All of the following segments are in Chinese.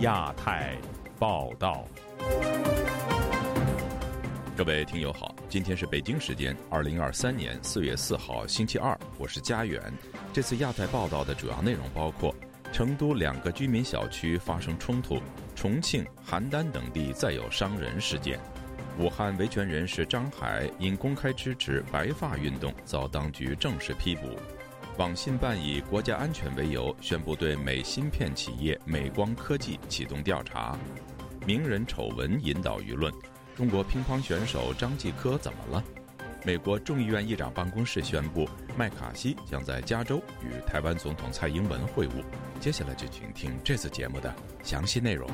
亚太报道。各位听友好，今天是北京时间二零二三年四月四号星期二，我是佳远。这次亚太报道的主要内容包括：成都两个居民小区发生冲突，重庆、邯郸等地再有伤人事件，武汉维权人士张海因公开支持白发运动遭当局正式批捕。网信办以国家安全为由，宣布对美芯片企业美光科技启动调查。名人丑闻引导舆论。中国乒乓选手张继科怎么了？美国众议院议长办公室宣布，麦卡锡将在加州与台湾总统蔡英文会晤。接下来就请听这次节目的详细内容。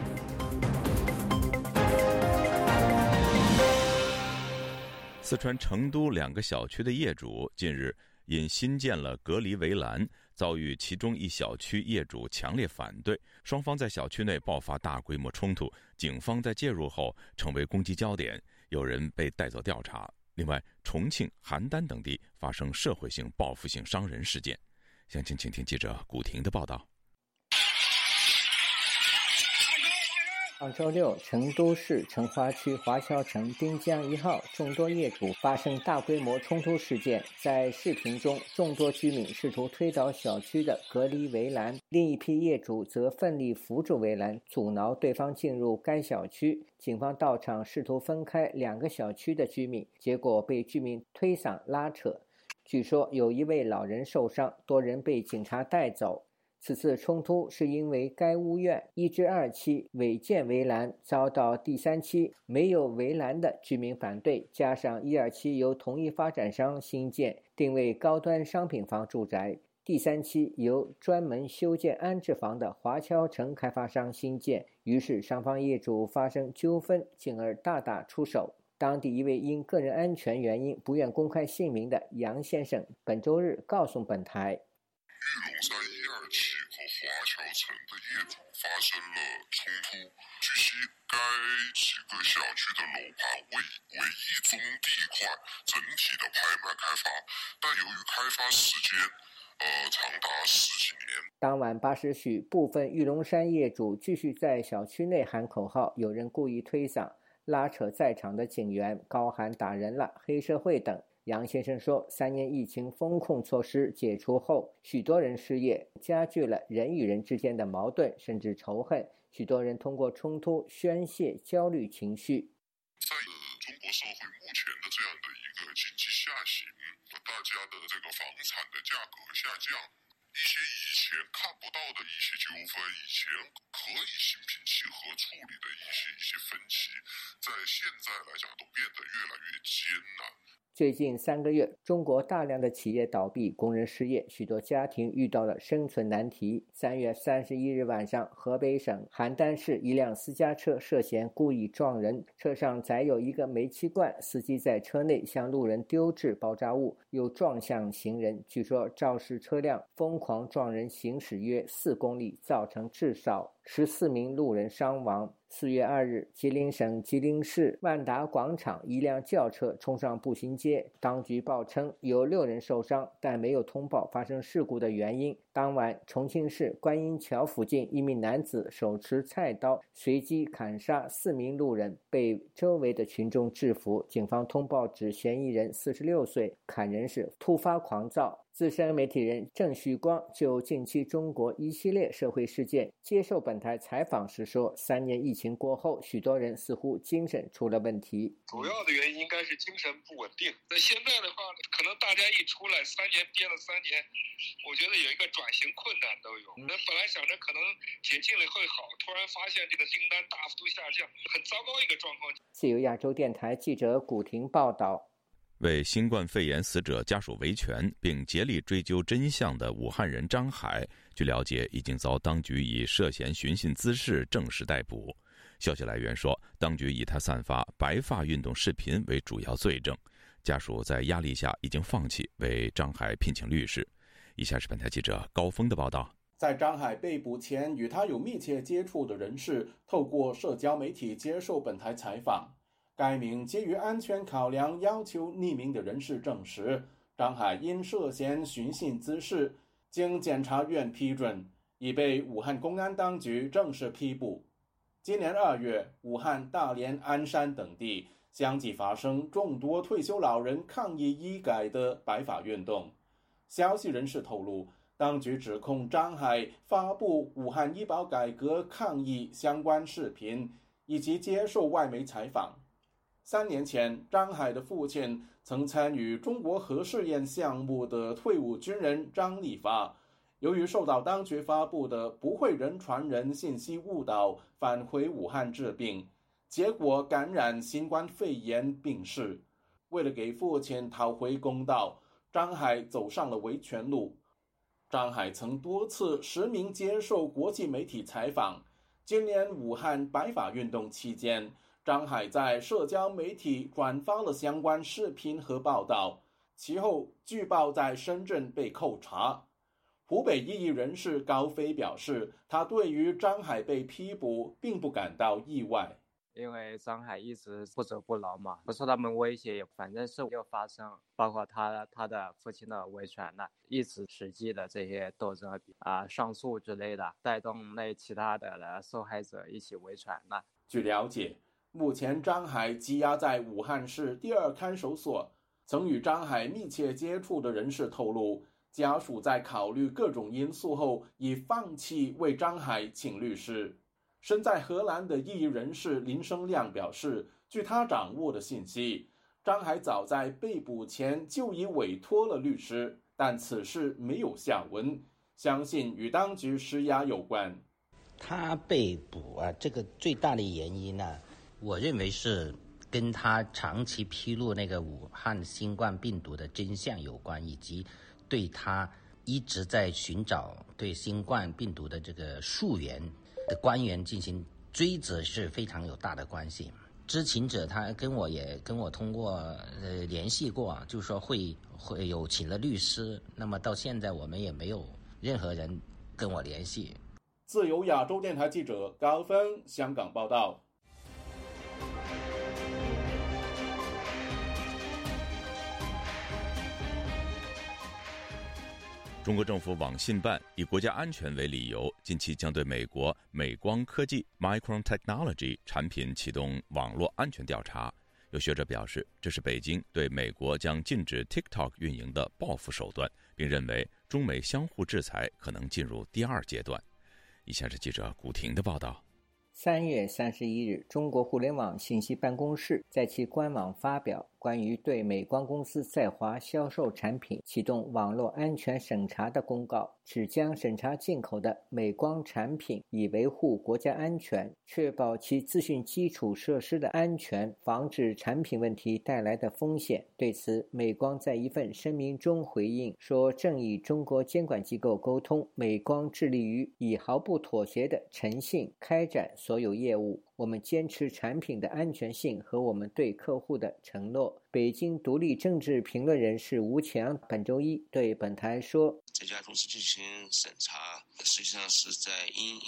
四川成都两个小区的业主近日因新建了隔离围栏。遭遇其中一小区业主强烈反对，双方在小区内爆发大规模冲突，警方在介入后成为攻击焦点，有人被带走调查。另外，重庆、邯郸等地发生社会性报复性伤人事件。详情，请听记者古婷的报道。上周六，成都市成华区华侨城滨江一号众多业主发生大规模冲突事件。在视频中，众多居民试图推倒小区的隔离围栏，另一批业主则奋力扶住围栏，阻挠对方进入该小区。警方到场试图分开两个小区的居民，结果被居民推搡拉扯。据说有一位老人受伤，多人被警察带走。此次冲突是因为该屋苑一至二期违建围栏遭到第三期没有围栏的居民反对，加上一二期由同一发展商新建，定位高端商品房住宅，第三期由专门修建安置房的华侨城开发商新建，于是双方业主发生纠纷，进而大打出手。当地一位因个人安全原因不愿公开姓名的杨先生，本周日告诉本台。生了冲突。据悉，该几个小区的楼盘为为一宗地块整体的拍卖开发，但由于开发时间呃长达十几年。当晚八时许，部分玉龙山业主继续在小区内喊口号，有人故意推搡、拉扯在场的警员，高喊“打人了”“黑社会”等。杨先生说：“三年疫情风控措施解除后，许多人失业，加剧了人与人之间的矛盾，甚至仇恨。许多人通过冲突宣泄焦虑情绪。在中国社会目前的这样的一个经济下行，大家的这个房产的价格下降，一些以前看不到的一些纠纷，以前可以心平气和处理的一些一些分歧，在现在来讲都变得越来越艰难。”最近三个月，中国大量的企业倒闭，工人失业，许多家庭遇到了生存难题。三月三十一日晚上，河北省邯郸市一辆私家车涉嫌故意撞人，车上载有一个煤气罐，司机在车内向路人丢掷爆炸物，又撞向行人。据说肇事车辆疯狂撞人，行驶约四公里，造成至少十四名路人伤亡。四月二日，吉林省吉林市万达广场一辆轿车冲上步行街，当局报称有六人受伤，但没有通报发生事故的原因。当晚，重庆市观音桥附近，一名男子手持菜刀随机砍杀四名路人，被周围的群众制服。警方通报指，嫌疑人四十六岁，砍人时突发狂躁。资深媒体人郑旭光就近期中国一系列社会事件接受本台采访时说：“三年疫情过后，许多人似乎精神出了问题。主要的原因应该是精神不稳定。那现在的话，可能大家一出来，三年憋了三年，我觉得有一个转型困难都有。那本来想着可能解禁了会好，突然发现这个订单大幅度下降，很糟糕一个状况。”自由亚洲电台记者古婷报道。为新冠肺炎死者家属维权并竭力追究真相的武汉人张海，据了解已经遭当局以涉嫌寻衅滋事正式逮捕。消息来源说，当局以他散发白发运动视频为主要罪证。家属在压力下已经放弃为张海聘请律师。以下是本台记者高峰的报道：在张海被捕前，与他有密切接触的人士透过社交媒体接受本台采访。该名基于安全考量要求匿名的人士证实，张海因涉嫌寻衅滋事，经检察院批准，已被武汉公安当局正式批捕。今年二月，武汉、大连、鞍山等地相继发生众多退休老人抗议医改的白发运动。消息人士透露，当局指控张海发布武汉医保改革抗议相关视频，以及接受外媒采访。三年前，张海的父亲曾参与中国核试验项目的退伍军人张立发。由于受到当局发布的“不会人传人”信息误导，返回武汉治病，结果感染新冠肺炎病逝。为了给父亲讨回公道，张海走上了维权路。张海曾多次实名接受国际媒体采访。今年武汉白发运动期间，张海在社交媒体转发了相关视频和报道，其后据报在深圳被扣查。湖北异议人士高飞表示，他对于张海被批捕并不感到意外，因为张海一直不走不挠嘛，不受他们威胁，反正是又发生，包括他他的父亲的维权的，一直实际的这些斗争啊、上诉之类的，带动那其他的受害者一起维权的。据了解，目前张海羁押在武汉市第二看守所。曾与张海密切接触的人士透露。家属在考虑各种因素后，已放弃为张海请律师。身在荷兰的异议人士林生亮表示，据他掌握的信息，张海早在被捕前就已委托了律师，但此事没有下文，相信与当局施压有关。他被捕啊，这个最大的原因呢，我认为是跟他长期披露那个武汉新冠病毒的真相有关，以及。对他一直在寻找对新冠病毒的这个溯源的官员进行追责是非常有大的关系。知情者他跟我也跟我通过呃联系过，就说会会有请了律师。那么到现在我们也没有任何人跟我联系。自由亚洲电台记者高峰香港报道。中国政府网信办以国家安全为理由，近期将对美国美光科技 （Micron Technology） 产品启动网络安全调查。有学者表示，这是北京对美国将禁止 TikTok 运营的报复手段，并认为中美相互制裁可能进入第二阶段。以下是记者古婷的报道。三月三十一日，中国互联网信息办公室在其官网发表。关于对美光公司在华销售产品启动网络安全审查的公告，只将审查进口的美光产品，以维护国家安全，确保其资讯基础设施的安全，防止产品问题带来的风险。对此，美光在一份声明中回应说：“正与中国监管机构沟通，美光致力于以毫不妥协的诚信开展所有业务。”我们坚持产品的安全性和我们对客户的承诺。北京独立政治评论人士吴强本周一对本台说：“这家公司进行审查，实际上是在因应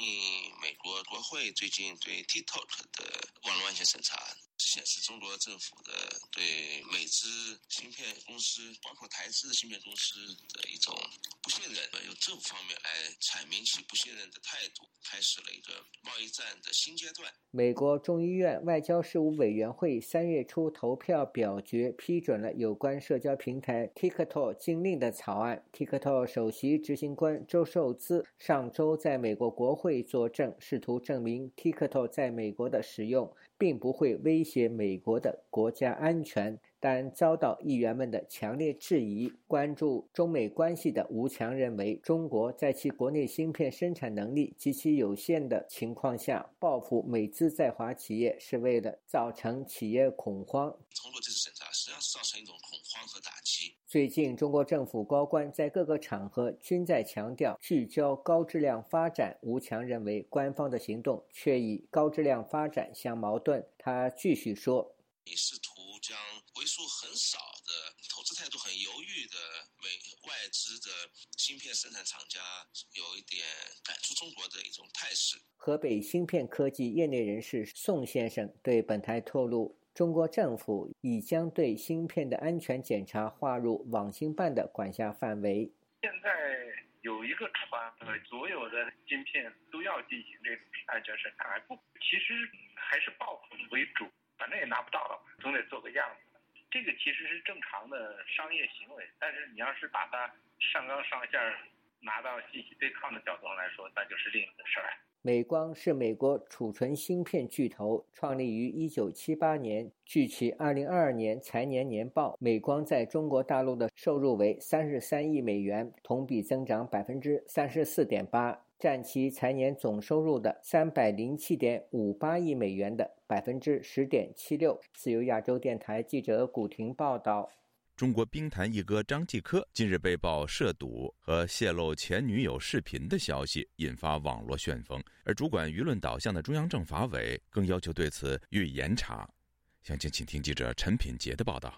美国国会最近对 TikTok 的网络安全审查。”显示中国政府的对美资芯片公司，包括台资的芯片公司的一种不信任，由政府方面来阐明其不信任的态度，开始了一个贸易战的新阶段。美国众议院外交事务委员会三月初投票表决批准了有关社交平台 TikTok 禁令的草案。TikTok 首席执行官周受资上周在美国国会作证，试图证明 TikTok 在美国的使用。并不会威胁美国的国家安全，但遭到议员们的强烈质疑。关注中美关系的吴强认为，中国在其国内芯片生产能力极其有限的情况下，报复美资在华企业是为了造成企业恐慌。通过这次审查，实际上是造成一种恐慌和打击。最近，中国政府高官在各个场合均在强调聚焦高质量发展。吴强认为，官方的行动却与高质量发展相矛盾。他继续说：“你试图将为数很少的、投资态度很犹豫的美外资的芯片生产厂家，有一点赶出中国的一种态势。”河北芯片科技业内人士宋先生对本台透露。中国政府已将对芯片的安全检查划入网信办的管辖范围。现在有一个船，所有的芯片都要进行这种安全审查，还不，其实还是报复为主，反正也拿不到了，总得做个样子。这个其实是正常的商业行为，但是你要是把它上纲上线拿到信息对抗的角度上来说，那就是另一个事儿。美光是美国储存芯片巨头，创立于1978年。据其2022年财年年报，美光在中国大陆的收入为33亿美元，同比增长34.8%，占其财年总收入的三百零七点五八亿美元的百分之十点七六。自由亚洲电台记者古婷报道。中国冰坛一哥张继科近日被曝涉赌和泄露前女友视频的消息，引发网络旋风。而主管舆论导向的中央政法委更要求对此予以严查。详情，请听记者陈品杰的报道。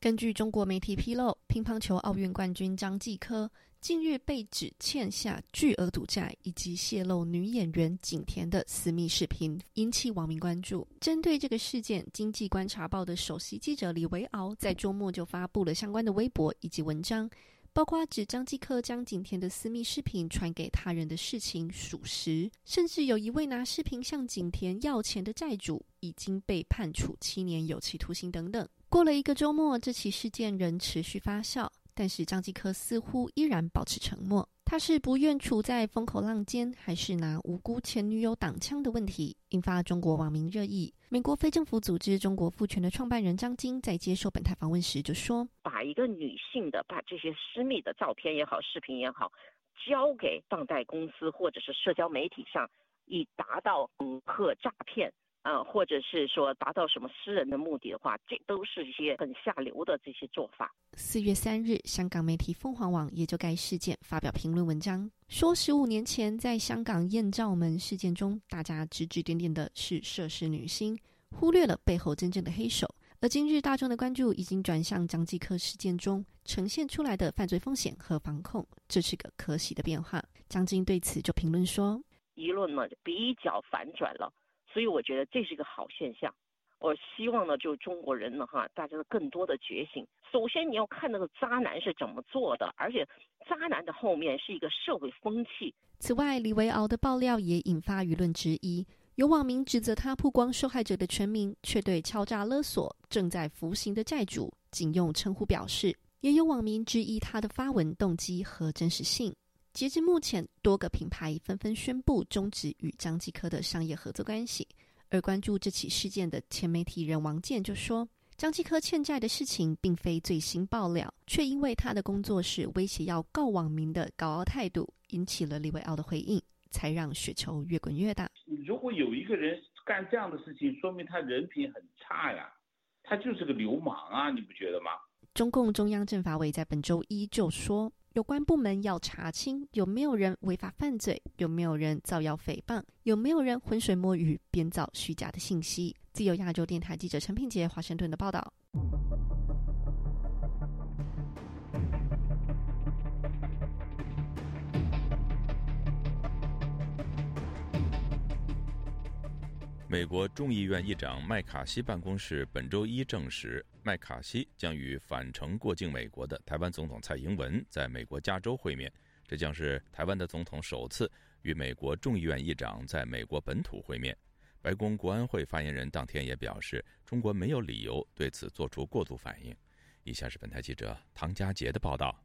根据中国媒体披露，乒乓球奥运冠军张继科。近日被指欠下巨额赌债，以及泄露女演员景甜的私密视频，引起网民关注。针对这个事件，经济观察报的首席记者李维敖在周末就发布了相关的微博以及文章，包括指张继科将景甜的私密视频传给他人的事情属实，甚至有一位拿视频向景甜要钱的债主已经被判处七年有期徒刑等等。过了一个周末，这起事件仍持续发酵。但是张继科似乎依然保持沉默，他是不愿处在风口浪尖，还是拿无辜前女友挡枪的问题，引发中国网民热议。美国非政府组织中国父权的创办人张晶在接受本台访问时就说：“把一个女性的把这些私密的照片也好、视频也好，交给放贷公司或者是社交媒体上，以达到恐吓诈骗。”啊，或者是说达到什么私人的目的的话，这都是一些很下流的这些做法。四月三日，香港媒体凤凰网也就该事件发表评论文章，说十五年前在香港艳照门事件中，大家指指点点的是涉事女星，忽略了背后真正的黑手。而今日大众的关注已经转向张继科事件中呈现出来的犯罪风险和防控，这是个可喜的变化。张晶对此就评论说：“舆论呢比较反转了。”所以我觉得这是一个好现象，我希望呢，就中国人呢，哈，大家的更多的觉醒。首先你要看那个渣男是怎么做的，而且渣男的后面是一个社会风气。此外，李维敖的爆料也引发舆论质疑，有网民指责他曝光受害者的全名，却对敲诈勒索正在服刑的债主仅用称呼表示；也有网民质疑他的发文动机和真实性。截至目前，多个品牌纷纷宣布终止与张继科的商业合作关系。而关注这起事件的前媒体人王健就说：“张继科欠债的事情并非最新爆料，却因为他的工作室威胁要告网民的高傲态度，引起了李维奥的回应，才让雪球越滚越大。如果有一个人干这样的事情，说明他人品很差呀，他就是个流氓啊，你不觉得吗？”中共中央政法委在本周一就说。有关部门要查清有没有人违法犯罪，有没有人造谣诽谤，有没有人浑水摸鱼编造虚假的信息。自由亚洲电台记者陈品杰华盛顿的报道。美国众议院议长麦卡锡办公室本周一证实，麦卡锡将与返程过境美国的台湾总统蔡英文在美国加州会面。这将是台湾的总统首次与美国众议院议长在美国本土会面。白宫国安会发言人当天也表示，中国没有理由对此做出过度反应。以下是本台记者唐佳杰的报道。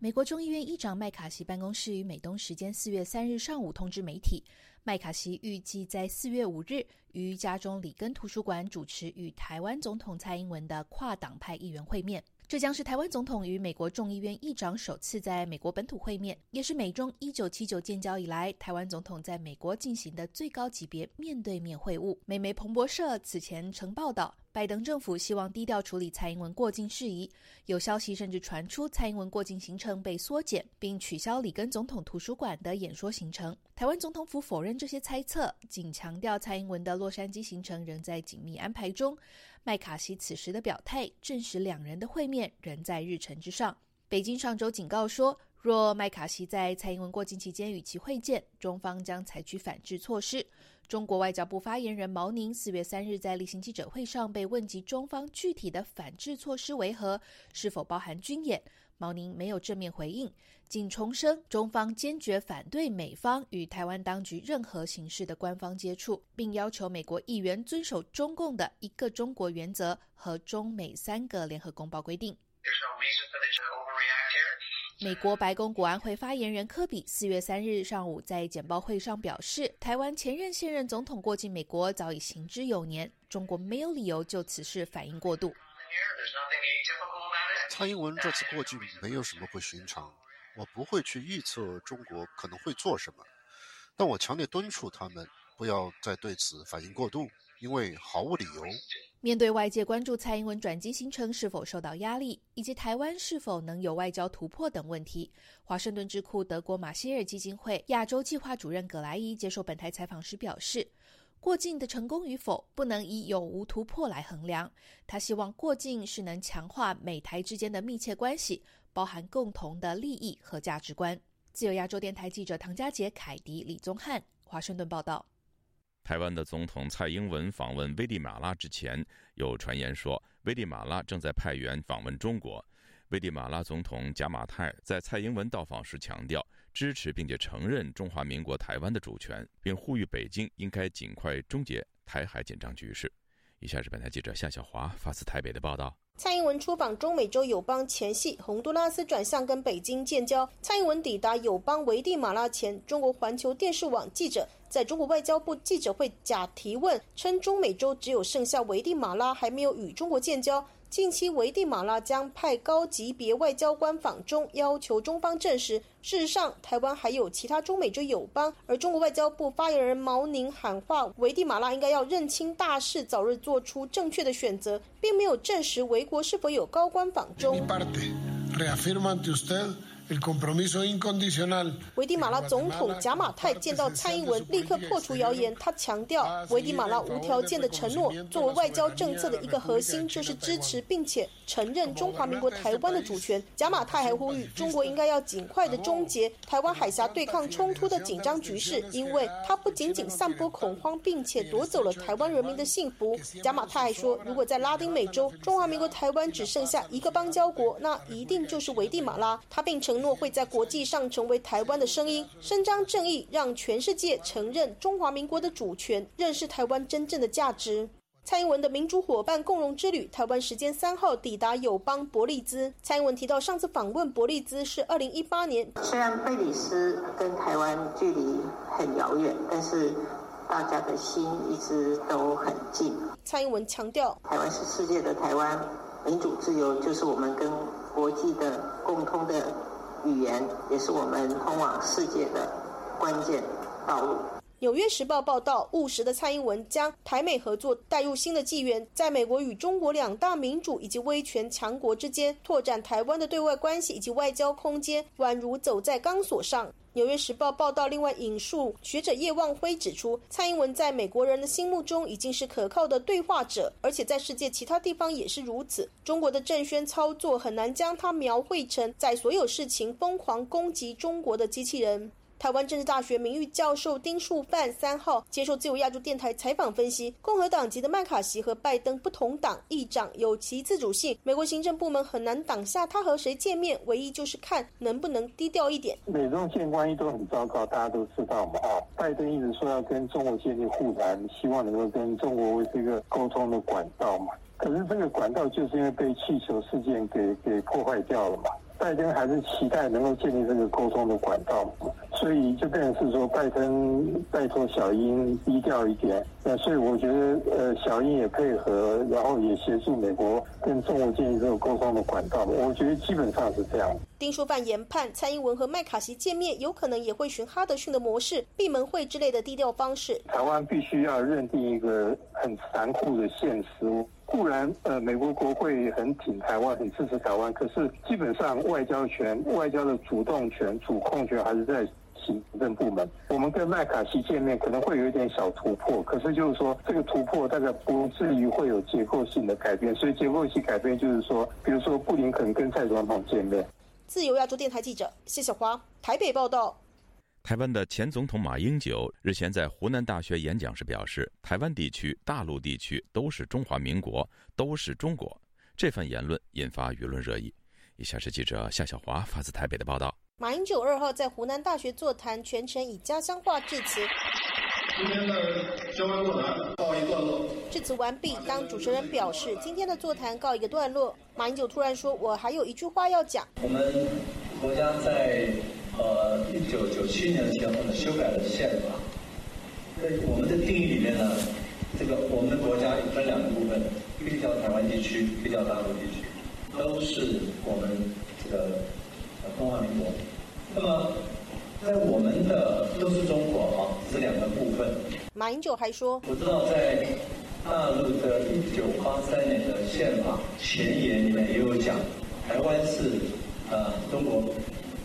美国众议院议长麦卡锡办公室于美东时间四月三日上午通知媒体。麦卡锡预计在四月五日于家中里根图书馆主持与台湾总统蔡英文的跨党派议员会面，这将是台湾总统与美国众议院议长首次在美国本土会面，也是美中一九七九建交以来台湾总统在美国进行的最高级别面对面会晤。美媒彭博社此前曾报道。拜登政府希望低调处理蔡英文过境事宜，有消息甚至传出蔡英文过境行程被缩减，并取消里根总统图书馆的演说行程。台湾总统府否认这些猜测，仅强调蔡英文的洛杉矶行程仍在紧密安排中。麦卡锡此时的表态证实，两人的会面仍在日程之上。北京上周警告说，若麦卡锡在蔡英文过境期间与其会见，中方将采取反制措施。中国外交部发言人毛宁四月三日在例行记者会上被问及中方具体的反制措施为何，是否包含军演，毛宁没有正面回应，仅重申中方坚决反对美方与台湾当局任何形式的官方接触，并要求美国议员遵守中共的一个中国原则和中美三个联合公报规定。美国白宫国安会发言人科比四月三日上午在简报会上表示，台湾前任现任总统过境美国早已行之有年，中国没有理由就此事反应过度。蔡英文这次过境没有什么不寻常，我不会去预测中国可能会做什么，但我强烈敦促他们不要再对此反应过度，因为毫无理由。面对外界关注蔡英文转机行程是否受到压力，以及台湾是否能有外交突破等问题，华盛顿智库德国马歇尔基金会亚洲计划主任葛莱伊接受本台采访时表示，过境的成功与否不能以有无突破来衡量。他希望过境是能强化美台之间的密切关系，包含共同的利益和价值观。自由亚洲电台记者唐佳杰、凯迪、李宗翰，华盛顿报道。台湾的总统蔡英文访问危地马拉之前，有传言说危地马拉正在派员访问中国。危地马拉总统贾马泰在蔡英文到访时强调，支持并且承认中华民国台湾的主权，并呼吁北京应该尽快终结台海紧张局势。以下是本台记者夏小华发自台北的报道。蔡英文出访中美洲友邦前夕，洪都拉斯转向跟北京建交。蔡英文抵达友邦危地马拉前，中国环球电视网记者在中国外交部记者会假提问，称中美洲只有剩下危地马拉还没有与中国建交。近期，危地马拉将派高级别外交官访中，要求中方证实。事实上，台湾还有其他中美洲友邦，而中国外交部发言人毛宁喊话，危地马拉应该要认清大势，早日做出正确的选择，并没有证实维国是否有高官访中。危地马拉总统贾马泰见到蔡英文，立刻破除谣言。他强调，危地马拉无条件的承诺，作为外交政策的一个核心，就是支持并且承认中华民国台湾的主权。贾马泰还呼吁，中国应该要尽快的终结台湾海峡对抗冲突的紧张局势，因为他不仅仅散播恐慌，并且夺走了台湾人民的幸福。贾马泰还说，如果在拉丁美洲，中华民国台湾只剩下一个邦交国，那一定就是危地马拉。他并承诺会在国际上成为台湾的声音，伸张正义，让全世界承认中华民国的主权，认识台湾真正的价值。蔡英文的民主伙伴共荣之旅，台湾时间三号抵达友邦伯利兹。蔡英文提到，上次访问伯利兹是二零一八年。虽然贝里斯跟台湾距离很遥远，但是大家的心一直都很近。蔡英文强调，台湾是世界的台湾，民主自由就是我们跟国际的共通的。语言也是我们通往世界的关键道路。纽约时报报道，务实的蔡英文将台美合作带入新的纪元，在美国与中国两大民主以及威权强国之间拓展台湾的对外关系以及外交空间，宛如走在钢索上。纽约时报报道，另外引述学者叶望辉指出，蔡英文在美国人的心目中已经是可靠的对话者，而且在世界其他地方也是如此。中国的政宣操作很难将他描绘成在所有事情疯狂攻击中国的机器人。台湾政治大学名誉教授丁树范三号接受自由亚洲电台采访分析，共和党籍的麦卡锡和拜登不同党议长有其自主性，美国行政部门很难挡下他和谁见面，唯一就是看能不能低调一点。美中建关系都很糟糕，大家都知道嘛。啊，拜登一直说要跟中国建立互谈，希望能够跟中国为这个沟通的管道嘛。可是这个管道就是因为被气球事件给给破坏掉了嘛。拜登还是期待能够建立这个沟通的管道，所以就变成是说拜登拜托小英低调一点。那所以我觉得，呃，小英也配合，然后也协助美国跟中国建立这个沟通的管道。我觉得基本上是这样。丁书范研判，蔡英文和麦卡锡见面，有可能也会循哈德逊的模式，闭门会之类的低调方式。台湾必须要认定一个很残酷的现实。固然，呃，美国国会很挺台湾，很支持台湾，可是基本上外交权、外交的主动权、主控权还是在行政部门。我们跟麦卡锡见面可能会有一点小突破，可是就是说这个突破大概不至于会有结构性的改变。所以结构性改变就是说，比如说布林肯跟蔡总统见面。自由亚洲电台记者谢小华台北报道。台湾的前总统马英九日前在湖南大学演讲时表示：“台湾地区、大陆地区都是中华民国，都是中国。”这番言论引发舆论热议。以下是记者夏小华发自台北的报道。马英九二号在湖南大学座谈，全程以家乡话致辞。今天的相关座谈告一段落。致辞完毕，当主持人表示今天的座谈告一个段落，马英九突然说：“我还有一句话要讲。”我们国家在呃一九九七年前后呢修改了宪法，在我们的定义里面呢，这个我们的国家分两个部分，一个叫台湾地区，一个叫大陆地区，都是我们这个中华民国。那么在我们的都是中国啊，这两个部分。马英九还说：“我知道在大陆的一九八三年的宪法前言里面也有讲，台湾是呃中国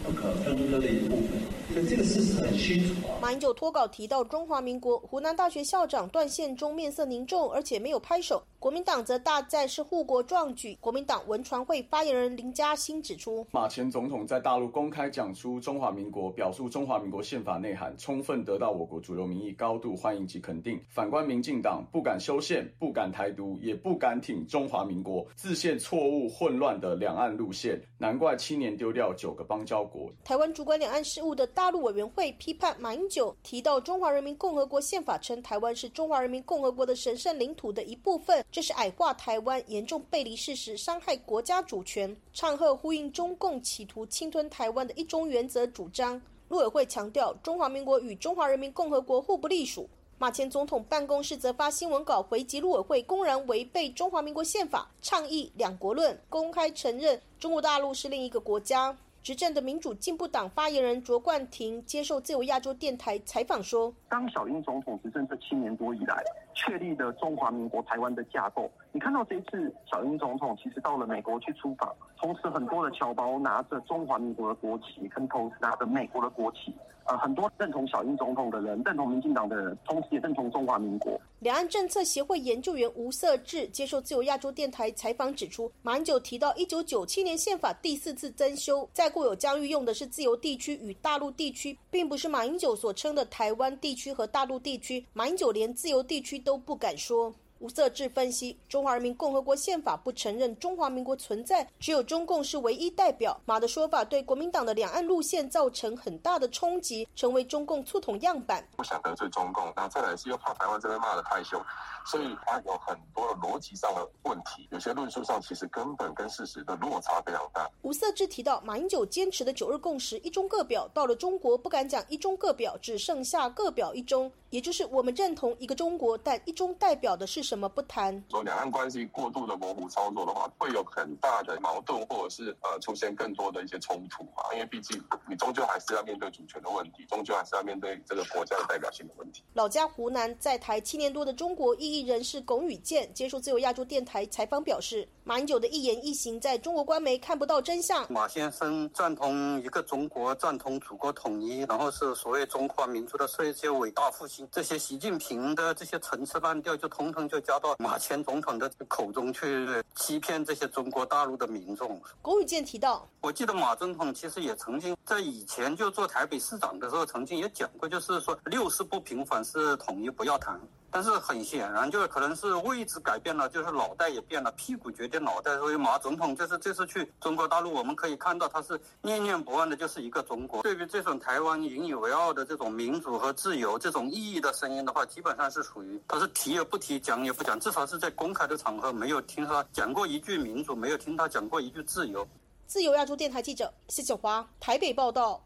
不可分割的一部分，所以这个事实很清楚啊。”马英九脱稿提到中华民国，湖南大学校长段宪忠面色凝重，而且没有拍手。国民党则大赞是护国壮举。国民党文传会发言人林嘉欣指出，马前总统在大陆公开讲出中华民国，表述中华民国宪法内涵，充分得到我国主流民意高度欢迎及肯定。反观民进党，不敢修宪，不敢台独，也不敢挺中华民国，自陷错误混乱的两岸路线，难怪七年丢掉九个邦交国。台湾主管两岸事务的大陆委员会批判马英九提到中华人民共和国宪法称台湾是中华人民共和国的神圣领土的一部分。这是矮化台湾，严重背离事实，伤害国家主权，唱和呼应中共企图侵吞台湾的一中原则主张。陆委会强调，中华民国与中华人民共和国互不隶属。马前总统办公室则发新闻稿回击陆委会公然违背中华民国宪法，倡议两国论，公开承认中国大陆是另一个国家。执政的民主进步党发言人卓冠廷接受自由亚洲电台采访说：“当小英总统执政这七年多以来，确立的中华民国台湾的架构，你看到这一次小英总统其实到了美国去出访，同时很多的侨胞拿着中华民国的国旗，跟同时拿着美国的国旗。呃，很多认同小英总统的人，认同民进党的人，同时也认同中华民国。”两岸政策协会研究员吴色志接受自由亚洲电台采访指出，马英九提到一九九七年宪法第四次增修，在固有疆域用的是自由地区与大陆地区，并不是马英九所称的台湾地区和大陆地区。马英九连自由地区都不敢说。吴色志分析，中华人民共和国宪法不承认中华民国存在，只有中共是唯一代表。马的说法对国民党的两岸路线造成很大的冲击，成为中共促统样板。不想得罪中共，那再来是又怕台湾这边骂的太凶，所以它有很多的逻辑上的问题，有些论述上其实根本跟事实的落差非常大。吴色志提到，马英九坚持的九日共识、一中各表，到了中国不敢讲一中各表，只剩下各表一中，也就是我们认同一个中国，但一中代表的是什么不谈。说两岸关系过度的模糊操作的话，会有很大的矛盾，或者是呃出现更多的一些冲突啊，因为毕竟你终究还是要面对主权的问题，终究还是要面对这个国家的代表性的问题。老家湖南在台七年多的中国异议人士龚宇健接受自由亚洲电台采访表示，马英九的一言一行在中国官媒看不到真相。马先生赞同一个中国，赞同祖国统一，然后是所谓中华民族的世界伟大复兴，这些习近平的这些陈词滥调就统统就加到马前总统的口中去，欺骗这些中国大陆的民众。龚宇健提到，我记得马总统其实也曾经在以前就做台北市长的时候，曾经也讲过，就是说六四不平凡是统一不要谈。但是很显然，就是可能是位置改变了，就是脑袋也变了，屁股决定脑袋。所以马总统就是这次去中国大陆，我们可以看到他是念念不忘的，就是一个中国。对于这种台湾引以为傲的这种民主和自由这种意义的声音的话，基本上是属于他是提也不提，讲也不讲，至少是在公开的场合没有听他讲过一句民主，没有听他讲过一句自由。自由亚洲电台记者谢小华台北报道。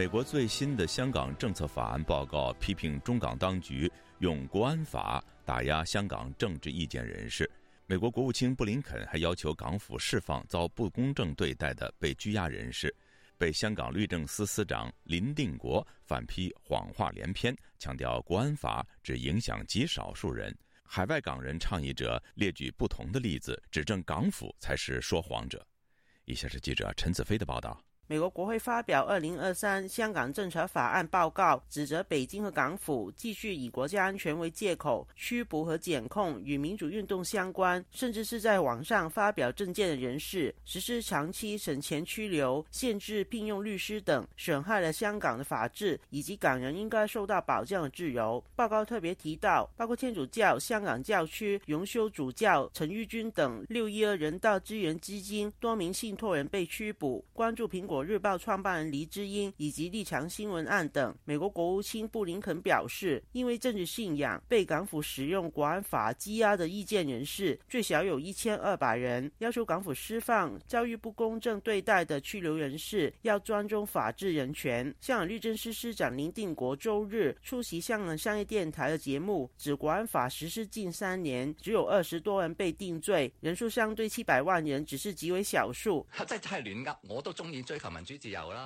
美国最新的香港政策法案报告批评中港当局用国安法打压香港政治意见人士。美国国务卿布林肯还要求港府释放遭不公正对待的被拘押人士。被香港律政司司长林定国反批谎话连篇，强调国安法只影响极少数人。海外港人倡议者列举不同的例子，指证港府才是说谎者。以下是记者陈子飞的报道。美国国会发表《二零二三香港政策法案》报告，指责北京和港府继续以国家安全为借口拘捕和检控与民主运动相关，甚至是在网上发表政见的人士，实施长期审前拘留、限制聘用律师等，损害了香港的法治以及港人应该受到保障的自由。报告特别提到，包括天主教香港教区荣休主教陈玉君等六一二人道支援基金多名信托人被拘捕，关注苹果日报创办人黎智英以及立场新闻案等。美国国务卿布林肯表示，因为政治信仰被港府使用国安法羁押的意见人士最少有一千二百人，要求港府释放遭遇不公正对待的拘留人士，要尊重法治人权。香港律政司司长林定国周日出席香港商业电台的节目，指国安法实施近三年，只有二十多人被定罪，人数相对七百万人只是极为少数。真係亂噏，我都中意追求。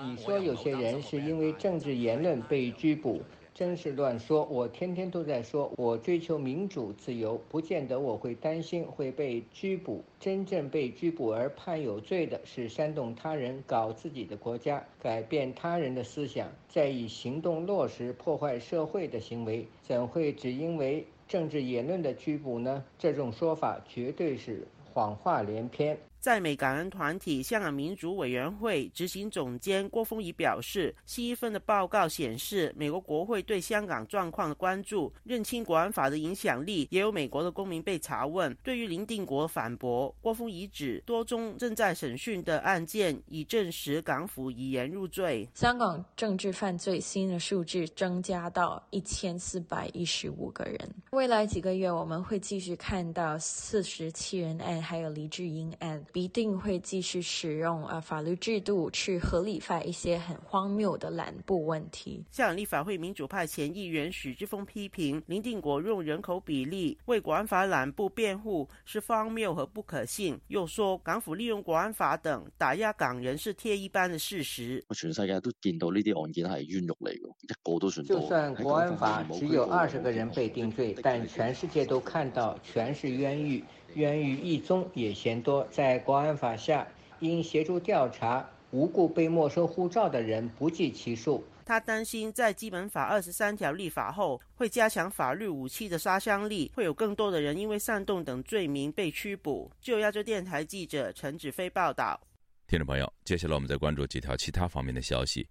你说有些人是因为政治言论被拘捕，真是乱说。我天天都在说，我追求民主自由，不见得我会担心会被拘捕。真正被拘捕而判有罪的是煽动他人搞自己的国家、改变他人的思想，再以行动落实破坏社会的行为，怎会只因为政治言论的拘捕呢？这种说法绝对是谎话连篇。在美感恩团体香港民主委员会执行总监郭峰仪表示，新一份的报告显示，美国国会对香港状况的关注，认清国安法的影响力，也有美国的公民被查问。对于林定国反驳，郭豐儀指多宗正在审讯的案件已证实港府以言入罪。香港政治犯罪新的数字增加到一千四百一十五个人。未来几个月我们会继续看到四十七人案，还有黎智英案。必定会继续使用啊法律制度去合理化一些很荒谬的濫捕问题。香港立法会民主派前议员许智峰批评林定国用人口比例为国安法濫捕辩护是荒谬和不可信，又说港府利用国安法等打压港人是鐵一般的事實。全世界都見到呢啲案件係冤獄嚟嘅，一個都算多。就算國安法只有二十個人被定罪，但全世界都看到全是冤獄。冤獄一宗也嫌多，在国安法下，因协助调查无故被没收护照的人不计其数。他担心在基本法二十三条立法后，会加强法律武器的杀伤力，会有更多的人因为煽动等罪名被拘捕。就亚洲电台记者陈子飞报道。听众朋友，接下来我们再关注几条其他方面的消息。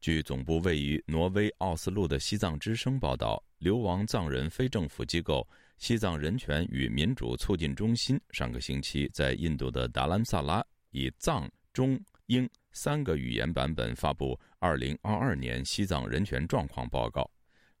据总部位于挪威奥斯陆的西藏之声报道，流亡藏人非政府機構。西藏人权与民主促进中心上个星期在印度的达兰萨拉以藏、中、英三个语言版本发布《二零二二年西藏人权状况报告》。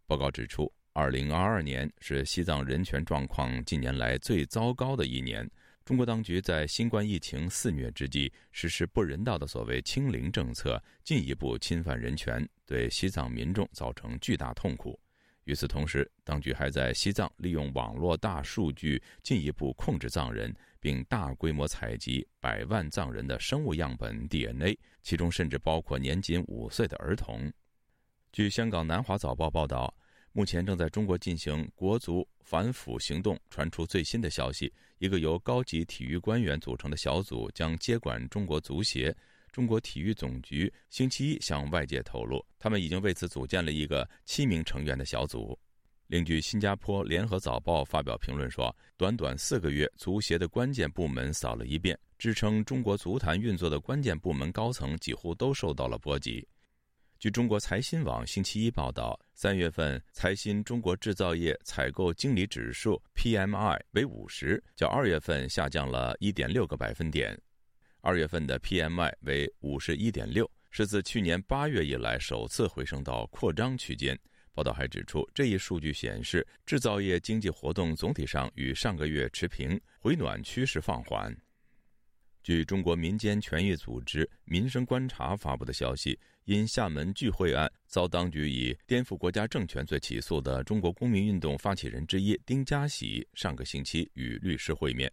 报告指出，二零二二年是西藏人权状况近年来最糟糕的一年。中国当局在新冠疫情肆虐之际实施不人道的所谓“清零”政策，进一步侵犯人权，对西藏民众造成巨大痛苦。与此同时，当局还在西藏利用网络大数据进一步控制藏人，并大规模采集百万藏人的生物样本 DNA，其中甚至包括年仅五岁的儿童。据香港南华早报报道，目前正在中国进行国足反腐行动，传出最新的消息：一个由高级体育官员组成的小组将接管中国足协。中国体育总局星期一向外界透露，他们已经为此组建了一个七名成员的小组。另据新加坡联合早报》发表评论说，短短四个月，足协的关键部门扫了一遍，支撑中国足坛运作的关键部门高层几乎都受到了波及。据中国财新网星期一报道，三月份财新中国制造业采购经理指数 PMI 为五十，较二月份下降了一点六个百分点。二月份的 PMI 为五十一点六，是自去年八月以来首次回升到扩张区间。报道还指出，这一数据显示制造业经济活动总体上与上个月持平，回暖趋势放缓。据中国民间权益组织民生观察发布的消息，因厦门聚会案遭当局以颠覆国家政权罪起诉的中国公民运动发起人之一丁家喜，上个星期与律师会面。